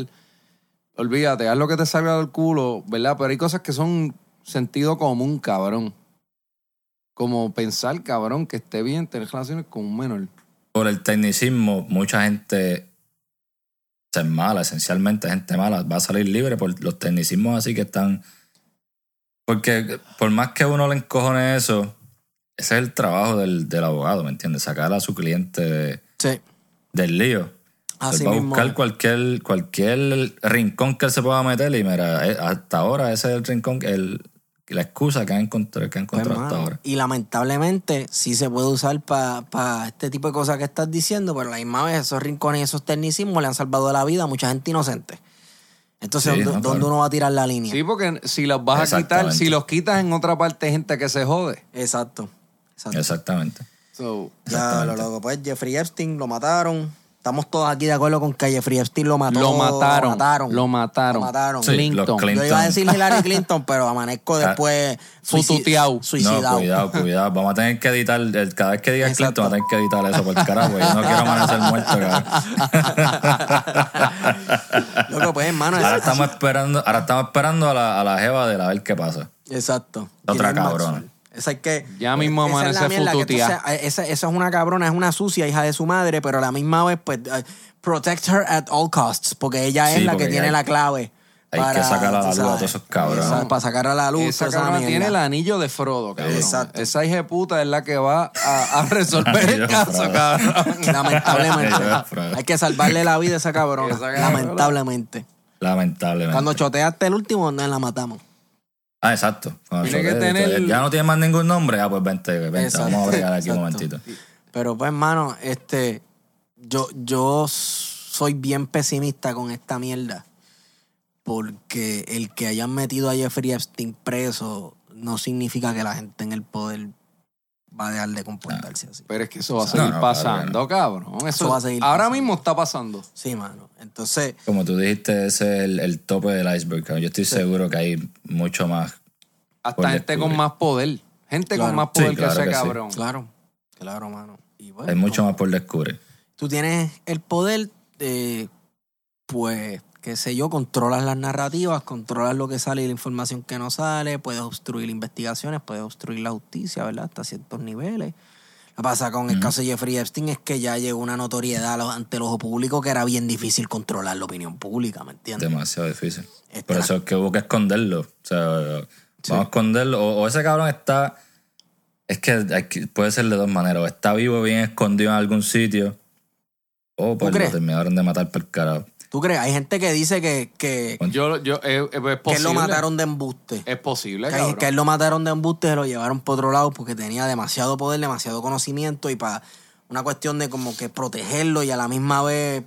Olvídate, haz lo que te salga del culo, ¿verdad? Pero hay cosas que son sentido común, cabrón. Como pensar, cabrón, que esté bien tener relaciones con un menor. Por el tecnicismo, mucha gente es mala, esencialmente gente mala, va a salir libre por los tecnicismos así que están... Porque por más que uno le encojone eso, ese es el trabajo del, del abogado, ¿me entiendes? Sacar a su cliente de- Sí. del lío. Así él va a buscar cualquier, cualquier rincón que él se pueda meter y mira, eh, hasta ahora ese es el rincón, el, la excusa que han encontrado, que han Pues, hasta mano, ahora. Y lamentablemente sí se puede usar para este tipo de cosas que estás diciendo, pero a la misma vez esos rincones y esos tecnicismos le han salvado la vida a mucha gente inocente. Entonces, Sí, ¿dó- no, ¿dónde uno va a tirar la línea? Sí, porque si los vas a quitar, Exactamente. si los quitas en otra parte, hay gente que se jode. Exacto. Exacto. Exactamente. So, Ya, lo Exactamente. loco. Pues Jeffrey Epstein lo mataron. Estamos todos aquí de acuerdo con que Jeffrey Epstein lo mató. lo mataron. Lo mataron. Lo mataron. Lo mataron. Sí, Clinton. los Clinton. Yo iba a decir Hillary Clinton, pero amanezco después suicid- Fututeado. suicidado. No, cuidado, cuidado. Vamos a tener que editar, el- cada vez que digas Exacto. Clinton, vamos a tener que editar eso por el carajo. Yo no quiero amanecer muerto, cabrón. Loco, pues, hermano. Ahora es- estamos esperando, ahora estamos esperando a la, a la jeva de la ver qué pasa. Exacto. Otra Ghislaine cabrona. Esa hay que. Ya mismo es la amanece fututeada. entonces, esa, esa es una cabrona, es una sucia hija de su madre, pero a la misma vez, pues, eh, protect her at all costs, porque ella es Sí, la que tiene hay- la clave. hay que sacar a la luz a todos esos cabrones. esa- Para sacar a la luz. Esa esa cabrona tiene el anillo de Frodo, cabrón. Exacto. Esa hija de puta es la que va a, a resolver el caso, cabrón. Lamentablemente. Hay que salvarle la vida a. Esa cabrona. lamentablemente. Lamentablemente. Cuando choteaste el último, no la matamos. Ah, exacto. Cuando Tiene que choque, tener- Ya no tiene más ningún nombre. Ah, pues vente, vente. Exacto, Vamos a bregar aquí un momentito. Pero pues, hermano, este, yo, yo soy bien pesimista con esta mierda. Porque el que hayan metido a Jeffrey Epstein preso no significa que la gente en el poder va a dejar de comportarse así. Pero es que eso va a seguir no, pasando, cabrón. Eso, Eso va a seguir ahora pasando. mismo está pasando. Sí, mano. Entonces, Como tú dijiste, ese es el, el tope del iceberg. cabrón. Yo estoy seguro que hay mucho más. Hasta gente descubrir. con más poder. Gente Claro. con más poder Sí, que claro ese que sí. cabrón. claro, claro, mano. Y bueno, Hay mucho más por descubrir. tú tienes el poder de, pues, qué sé yo, controlas las narrativas, controlas lo que sale y la información que no sale, puedes obstruir investigaciones, puedes obstruir la justicia, ¿verdad? Hasta ciertos niveles. Lo que pasa con el caso de Jeffrey Epstein es que ya llegó una notoriedad ante el ojo público que era bien difícil controlar la opinión pública, ¿me entiendes? Demasiado difícil. Está- Por eso es que hubo que esconderlo. O sea, vamos a esconderlo. O, o ese cabrón está. Es que puede ser de dos maneras. O está vivo bien escondido en algún sitio. O pues lo terminaron de matar por carajo. ¿Tú crees? Hay gente que dice que, que, Yo, yo, eh, eh, es que posible. lo mataron de embuste. Es posible, Que, cabrón. que él lo mataron de embuste y se lo llevaron por otro lado porque tenía demasiado poder, demasiado conocimiento y para una cuestión de como que protegerlo y a la misma vez,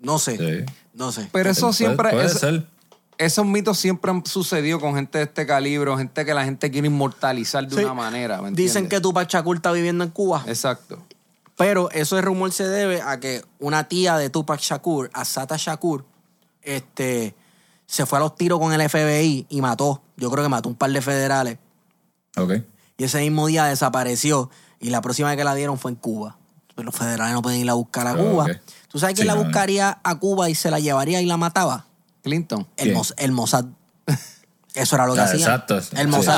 no sé, Sí. no sé. Pero eso siempre... Puede es- ser. esos mitos siempre han sucedido con gente de este calibre, gente que la gente quiere inmortalizar de Sí. una manera. ¿me Dicen que? Tupac Shakur está viviendo en Cuba, Exacto. Pero ese rumor se debe a que una tía de Tupac Shakur, Asata Shakur, este, se fue a los tiros con el FBI y mató, yo creo que mató un par de federales. Ok. Y ese mismo día desapareció. Y la próxima vez que la dieron fue en Cuba. Pero los federales no pueden ir a buscar a Cuba. ¿Tú sabes quién Sí, la no, no. buscaría a Cuba y se la llevaría y la mataba? Clinton. El. Mos- el Mossad. Eso era lo que Ah, hacía. exacto. El Sí.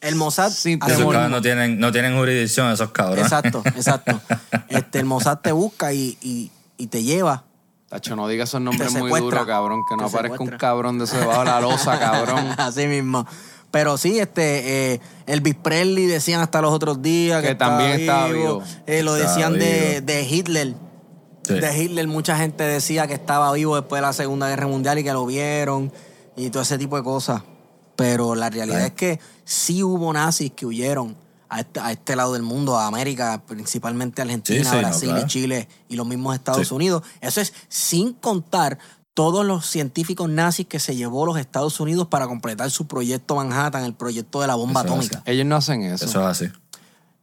El Mossad hace Esos cabrones no tienen, no tienen jurisdicción, esos cabrones. Exacto, exacto. Este, el Mossad te busca y, y, y te lleva. Tacho, no digas esos nombres muy duros, cabrón. Que no Te aparezca un cabrón de ese debajo de la losa, cabrón. Así mismo. Pero sí, este, eh, Elvis Presley decían hasta los otros días que, Que también estaba vivo. Eh, lo Estaba decían de, de Hitler. Sí. De Hitler mucha gente decía que estaba vivo después de la Segunda Guerra Mundial y que lo vieron y todo ese tipo de cosas. Pero la realidad es que sí hubo nazis que huyeron a este, a este lado del mundo, a América, principalmente Argentina, Sí, sí, no, Brasil y claro. Chile y los mismos Estados Sí. Unidos. Eso es sin contar todos los científicos nazis que se llevó los Estados Unidos para completar su proyecto Manhattan, el proyecto de la bomba Eso atómica. Ellos no hacen eso. Eso es así.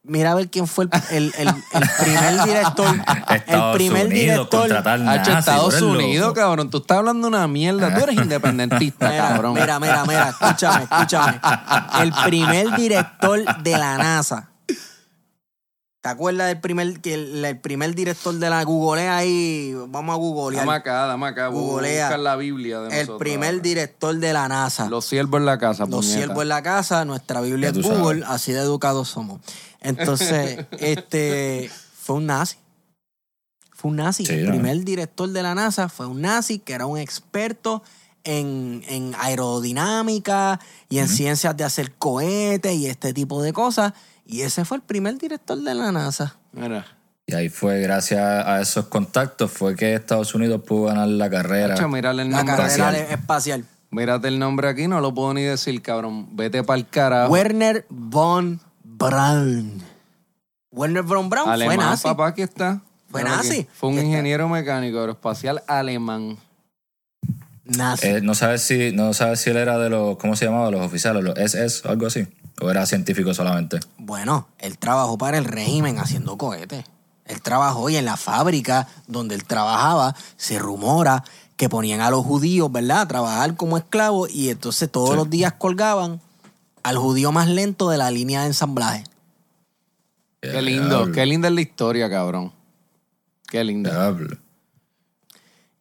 Mira a ver quién fue el, el- el- el primer director. el primer Unidos director. nazis, Estados. Unidos, cabrón. Tú estás hablando una mierda. Tú eres independentista, Mira, cabrón. mira, mira, mira, escúchame, escúchame. El primer director de la NASA. ¿Te acuerdas del primer, que el, el primer director de la Google ahí? Vamos a googlear. Dame acá, dame acá. Googlea. buscar la Biblia de El nosotros primer ahora. director de la NASA. Los siervos en la casa, Los puñeta. siervos en la casa, nuestra Biblia es Google, sabes. así de educados somos. Entonces, este fue un nazi. Fue un nazi. Sí, el primer director de la NASA fue un nazi que era un experto en, en aerodinámica y en ciencias de hacer cohetes y este tipo de cosas. Y ese fue el primer director de la NASA. Mira. Y ahí fue, gracias a esos contactos, fue que Estados Unidos pudo ganar la carrera. Hacho, mírale el La nombre. carrera espacial. espacial. Mírate el nombre aquí, no lo puedo ni decir, cabrón. Vete para el carajo. Werner von Braun. Werner von Braun fue Alemán, nazi. papá, aquí está. Fue nazi. aquí. Fue un está. ingeniero mecánico aeroespacial alemán. Nazi. Eh, no sabes si, no sabes si él era de los, ¿cómo se llamaba? Los oficiales, los SS algo así. O era científico solamente. Bueno, él trabajó para el régimen haciendo cohetes. Él trabajó y en la fábrica donde él trabajaba se rumora que ponían a los judíos, ¿verdad? A trabajar como esclavos y entonces todos Sí. los días colgaban al judío más lento de la línea de ensamblaje. Qué lindo, qué linda es la historia, cabrón. Qué lindo. Diablo.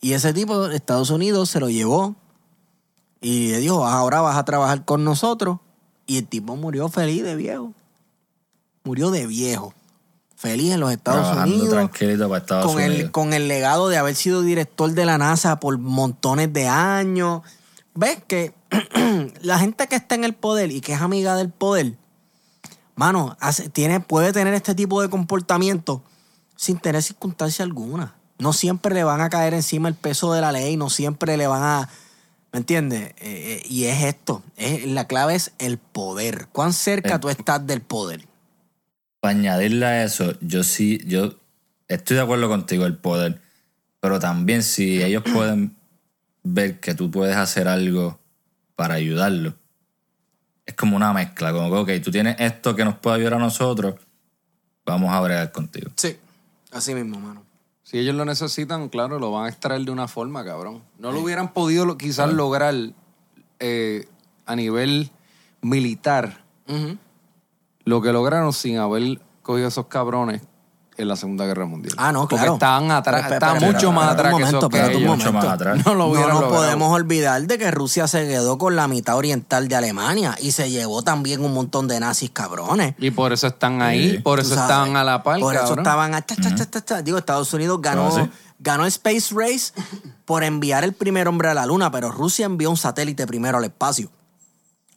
Y ese tipo de Estados Unidos se lo llevó y le dijo, ahora vas a trabajar con nosotros. Y el tipo murió feliz de viejo. Murió de viejo. Feliz en los Estados Trabajando Unidos. tranquilito para Estados con el, Unidos. con el legado de haber sido director de la NASA por montones de años. ¿Ves que la gente que está en el poder y que es amiga del poder, mano, hace- tiene, puede tener este tipo de comportamiento sin tener circunstancia alguna. No siempre le van a caer encima el peso de la ley, no siempre le van a... ¿Me entiendes? Eh, eh, y es esto. es- la clave es el poder. ¿Cuán cerca El- tú estás del poder? Para añadirle a eso, yo sí, yo estoy de acuerdo contigo, el poder. Pero también si ellos pueden ver que tú puedes hacer algo para ayudarlo, es como una mezcla, como que, ok, tú tienes esto que nos puede ayudar a nosotros, vamos a bregar contigo. Sí. Así mismo, mano. Si ellos lo necesitan, claro, lo van a extraer de una forma, cabrón. No lo hubieran podido quizás lograr eh, a nivel militar. Lo que lograron sin haber cogido esos cabrones en la Segunda Guerra Mundial. Ah, no, Porque claro. estaban atrás, Pero, estaban pero, mucho pero, más pero, atrás un que. Mucho más momento. atrás. No lo No nos podemos olvidar de que Rusia se quedó con la mitad oriental de Alemania y se llevó también un montón de nazis cabrones. Y por eso están ahí, Sí. por eso sabes. estaban a la par, Por eso estaban a cha, cha, cha, cha, cha. Digo, Estados Unidos ganó, ¿sí? ganó el Space Race por enviar el primer hombre a la luna, pero Rusia envió un satélite primero al espacio.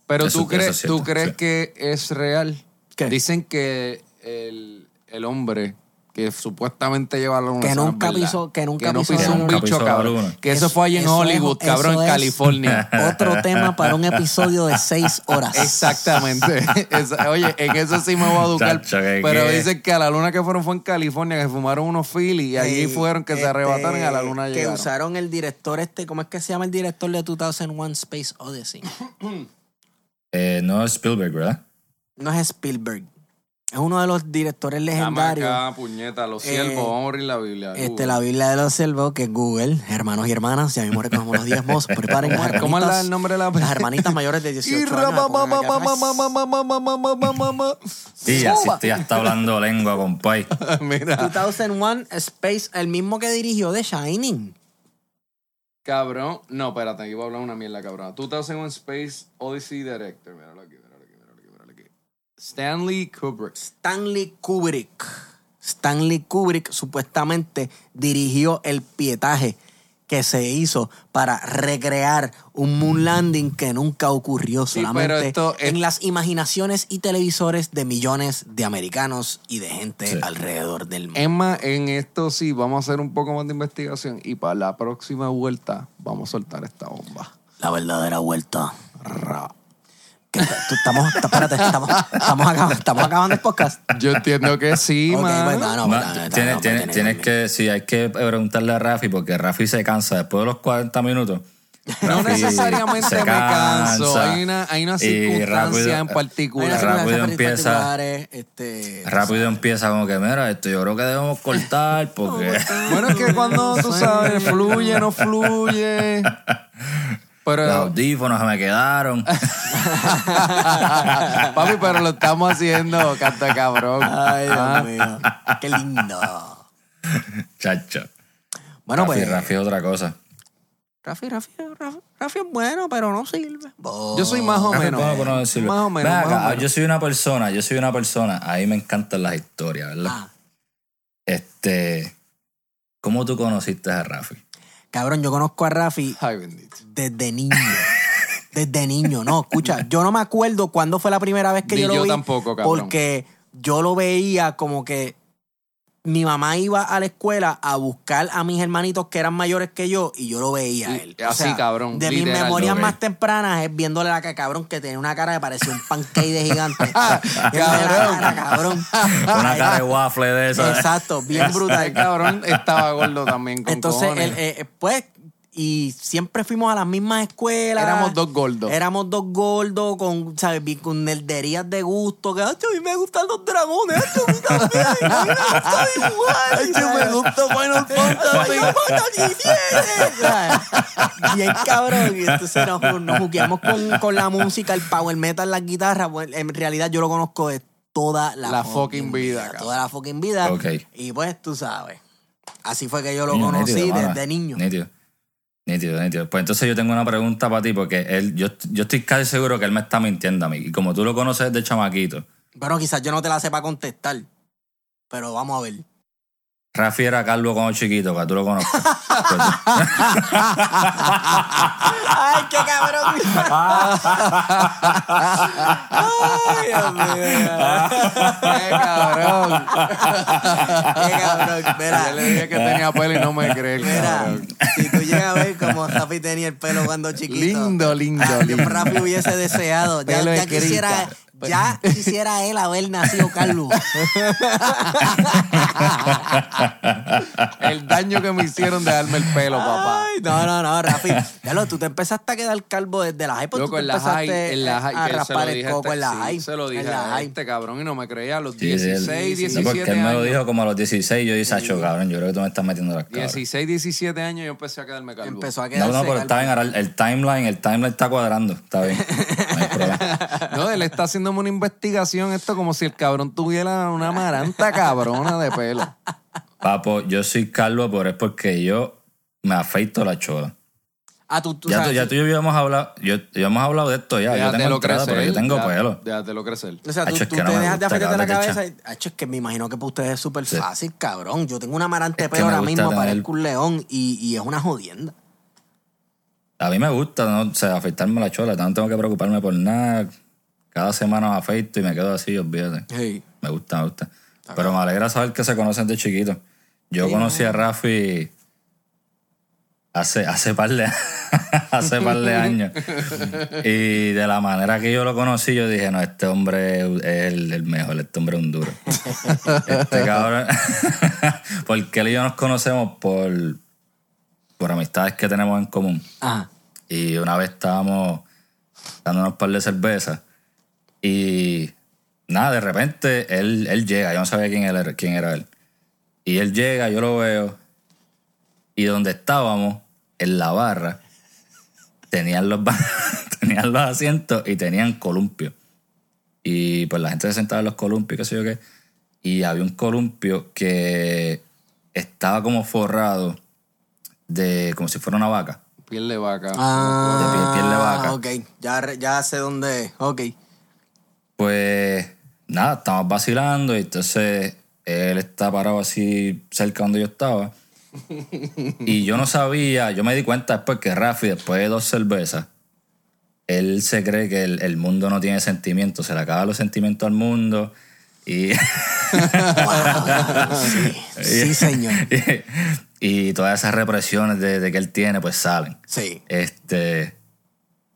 Pero Eso- tú crees, es cierto, tú crees sí. que es real. ¿Qué? Dicen que el, el hombre que supuestamente lleva la luna Que nunca pisó- que nunca no pisó un bicho, pisó cabrón. Que eso, Eso- fue allá en es- Hollywood, cabrón, en California. Otro tema para un episodio de seis horas. Exactamente. Oye, en eso sí me voy a educar. Chacho, que- pero que- dicen que a la luna que fueron fue en California, que fumaron unos Philly y allí fueron que se este, arrebataron y a la luna Que llegaron. usaron el director este, ¿cómo es que se llama el director de 2001 Space Odyssey? Eh, no es Spielberg, ¿verdad? No es Spielberg. Es uno de los directores legendarios. Acá, puñeta, los eh, siervos, vamos a abrir la Biblia. Este, la Biblia de los siervos, que es Google, hermanos y hermanas, ya mismo recogemos los diezmos, preparen ¿Cómo, ¿Cómo es el nombre de la Las hermanitas mayores de 18 años. Mamá, mamá, mamá, mamá, mamá, mamá, mamá, mamá, Sí, así estoy hasta hablando lengua, compay. Mira. 2001 Space, el mismo que dirigió The Shining. Cabrón, no, espérate, aquí voy a hablar una mierda, cabrón. 2001 Space Odyssey Director, mira Stanley Kubrick. Stanley Kubrick. Stanley Kubrick supuestamente dirigió el pietaje que se hizo para recrear un moon landing que nunca ocurrió Sí, solamente pero esto es- en las imaginaciones y televisores de millones de americanos y de gente Sí. alrededor del mundo. Más, en esto sí, vamos a hacer un poco más de investigación y para la próxima vuelta vamos a soltar esta bomba. La verdadera vuelta. Ra. Estamos, espérate, estamos, estamos, acabando, estamos acabando el podcast. Yo entiendo que sí, Ok, man. pues, no, pues, no, pues, tienes tiene que, sí, hay que preguntarle a Rafi porque Rafi se cansa después de los 40 minutos. No Rafi necesariamente se me canso. cansa Hay una, hay una circunstancia rápido- en unas particular. Rápido empieza- Este, Rápido empieza como que, mira, esto yo creo que debemos cortar porque... Bueno, es que cuando tú sabes, fluye, no fluye. Los audífonos se me quedaron. papi, pero lo estamos haciendo, canta cabrón. Ay, Dios Ah, mío. Qué lindo. Chacho. Bueno, Rafi, pues. Rafi es otra cosa. Rafi, Rafi, Rafi, Rafi es bueno, pero no sirve. Yo soy más o Rafi menos. bueno, no sirve. Más o menos. Ven más o acá, menos. yo soy una persona, yo soy una persona, a mí me encantan las historias, ¿verdad? Ah, Este, ¿cómo tú conociste a Rafi? Cabrón, yo conozco a Rafi Ay, bendito. desde niño. Desde niño, no, escucha, yo no me acuerdo cuándo fue la primera vez que Ni yo lo yo vi. tampoco, cabrón. Porque yo lo veía como que mi mamá iba a la escuela a buscar a mis hermanitos que eran mayores que yo y yo lo veía a él. así, cabrón, De mis memorias más tempranas es viéndole la cara, cabrón, que tenía una cara que parecía un pancake de gigante. Cabrón. Cara, cabrón. Una cara de waffle de eso. Exacto, bien brutal. cabrón estaba gordo también con Entonces, él, eh, pues, y siempre fuimos a las mismas escuelas. Éramos dos gordos. Éramos dos gordos con, ¿sabes? Con nerderías de gusto. Que, "Acho, a mí me gustan los dragones. acho, a mí también. A mí me gusta dibujar. Acho, me gusta Final Fantasy. Final Fantasy. Bien cabrón. Y entonces nos, nos jugueamos con, con la música, el power metal, las guitarras. Bueno, en realidad yo lo conozco de toda la, La fucking vida. Toda la fucking vida. Ok. Y pues tú sabes. Así fue que yo lo Niño, conocí nítido, desde niño. Nítido. Nítido, nítido. Pues entonces yo tengo una pregunta para ti, porque él, yo, yo estoy casi seguro que él me está mintiendo a mí. Y como tú lo conoces desde chamaquito, Bueno, quizás yo no te la sepa contestar. Pero vamos a ver. Rafi era calvo cuando chiquito, que tú lo conozcas. ¡Ay, qué cabrón! ¡Ay, Dios mío! ¡Qué cabrón! ¡Qué cabrón! Yo Mira, le dije que tenía pelo y no me cree el mira. cabrón. Si tú llegas a ver cómo Rafi tenía el pelo cuando chiquito. Lindo, lindo, Yo lindo. Rafi hubiese deseado. Ya, ya quisiera, crita. ya quisiera él haber nacido calvo. El daño que me hicieron de darme el pelo, papá. Ay, no, no, no, Rafi. Ya lo, tú te empezaste a quedar calvo desde la high. pues tú te empezaste en la high, a lo raspar el coco este- en la sí, high. se lo dije en la a este cabrón y no me creía a los sí, sí, él- 16, No, 17 porque él me lo años. dijo como a los 16, yo dije, Sacho, cabrón, yo creo que tú me estás metiendo las cabras. 16, 17 años yo empecé a quedarme calvo. Empezó a No, quedarse no, pero calvo. está bien, ahora el, el timeline, el timeline está cuadrando, está bien. No hay problema. No, él está haciéndome una investigación esto como si el cabrón tuviera una maranta cabrona de pelo. Papo, yo soy calvo, pero es porque yo me afeito la chola. Ah, tú, tú Ya, sabes, tú, ya tú y yo habíamos hablado, yo, hemos hablado de esto ya. yo tengo Déjatelo entrada, pero yo tengo pelo. Déjatelo crecer. O sea, tú, tú no te dejas de gusta, afeitarte la cabeza. y- es que me imagino que para ustedes es súper Sí. fácil, cabrón. Yo tengo una marante de pelo ahora mismo, tener- parezco un león y, y es una jodienda. A mí me gusta, ¿no? O sea, afeitarme la chola, no tengo que preocuparme por nada. Cada semana me afeito y me quedo así, olvídate. Hey. Me gusta, me gusta. Pero me alegra saber que se conocen de chiquito. Yo conocí a Rafi hace, hace par de hace par de años. y de la manera que yo lo conocí, yo dije, no, este hombre es el, el mejor, este hombre es un duro. este cabrón. Porque él y yo nos conocemos por, por amistades que tenemos en común. Ajá. Y una vez estábamos dando unos par de cervezas y nada, de repente él, él llega, yo no sabía quién, él era, quién era él. Y él llega, yo lo veo y donde estábamos, en la barra, tenían los, tenían los asientos y tenían columpio. Y pues la gente se sentaba en los columpios, qué sé yo qué. Y había un columpio que estaba como forrado de, como si fuera una vaca. Piel de vaca. Ah, De piel- piel de vaca. Ok, ya, ya sé dónde es. Ok. Pues nada, estamos vacilando y entonces él está parado así cerca donde yo estaba. Y yo no sabía, yo me di cuenta después que Rafi, después de dos cervezas, él se cree que el, el mundo no tiene sentimientos, se le acaban los sentimientos al mundo y, Sí, sí, señor. y, todas esas represiones de, de que él tiene pues salen. Sí. Este,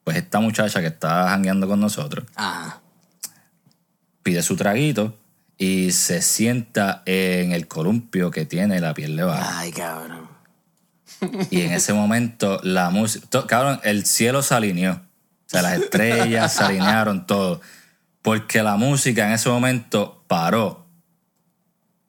pues esta muchacha que está jangueando con nosotros Ajá. Pide su traguito y se sienta en el columpio que tiene la piel de. Ay, cabrón. Y en ese momento la música, cabrón, el cielo se alineó. O sea, las estrellas se alinearon todo. Porque la música en ese momento paró.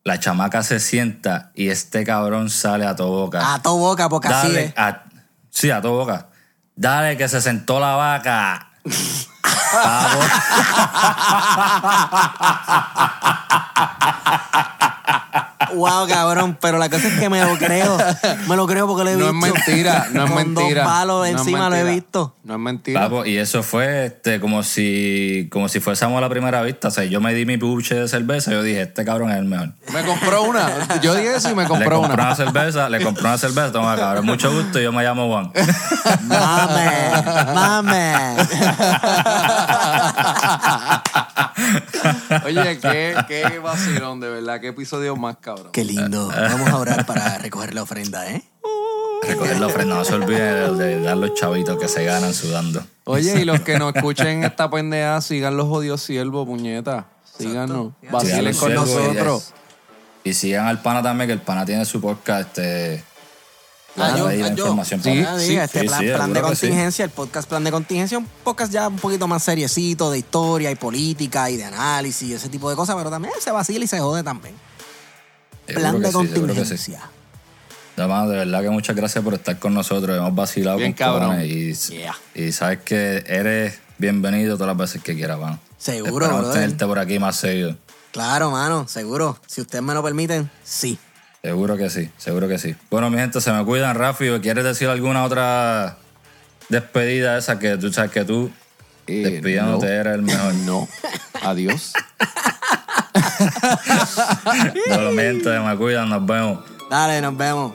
La chamaca se sienta y este cabrón sale a tu boca. A tu boca, porque así Dale, es. a- sí, a tu boca. Dale que se sentó la vaca. Bravo. Wow, cabrón. Pero la cosa es que me lo creo. Me lo creo porque lo he No visto. es mentira, no es Con mentira. Dos palos No es encima lo he mentira. visto. No es mentira. Papo, y eso fue este, como si como si fuésemos a la primera vista. O sea, yo me di mi buche de cerveza y yo dije, este cabrón es el mejor. Me compró una. Yo dije eso y me le compró compré una. una cerveza, le compré una cerveza, toma cabrón, mucho gusto, yo me llamo Juan. Mame, mame. Oye, qué, qué vacilón, de verdad. Qué episodio más cabrón. Qué lindo. Vamos a orar para recoger la ofrenda, ¿eh? Recoger la ofrenda, no se olvide de, de dar los chavitos que se ganan sudando. Oye, y los que nos escuchen esta pendeja, sigan los jodidos siervos, puñeta. Síganos. Vacilen con nosotros. Y sigan al pana también, que el pana tiene su podcast. Este, Ah, yo, ahí la ah, yo. información Sí, este sí, plan, sí, plan de contingencia, el podcast plan de contingencia, un podcast ya un poquito más seriecito de historia y política y de análisis y ese tipo de cosas, pero también se vacila y se jode también. Seguro plan de contingencia. Mano, de verdad que muchas gracias por estar con nosotros. Hemos vacilado Bien, con cabrón. Y, Yeah. y sabes que eres bienvenido todas las veces que quieras, mano. Seguro, Esperamos tenerte por aquí más seguido. Claro, mano, seguro. Si ustedes me lo permiten, sí. Seguro que sí, seguro que sí. Bueno, mi gente, se me cuidan, Rafi. ¿Quieres decir alguna otra despedida esa que tú sabes que tú Eh, despidiéndote no. eres el mejor? No. Adiós. no lo miento, se me cuidan, nos vemos. Dale, nos vemos.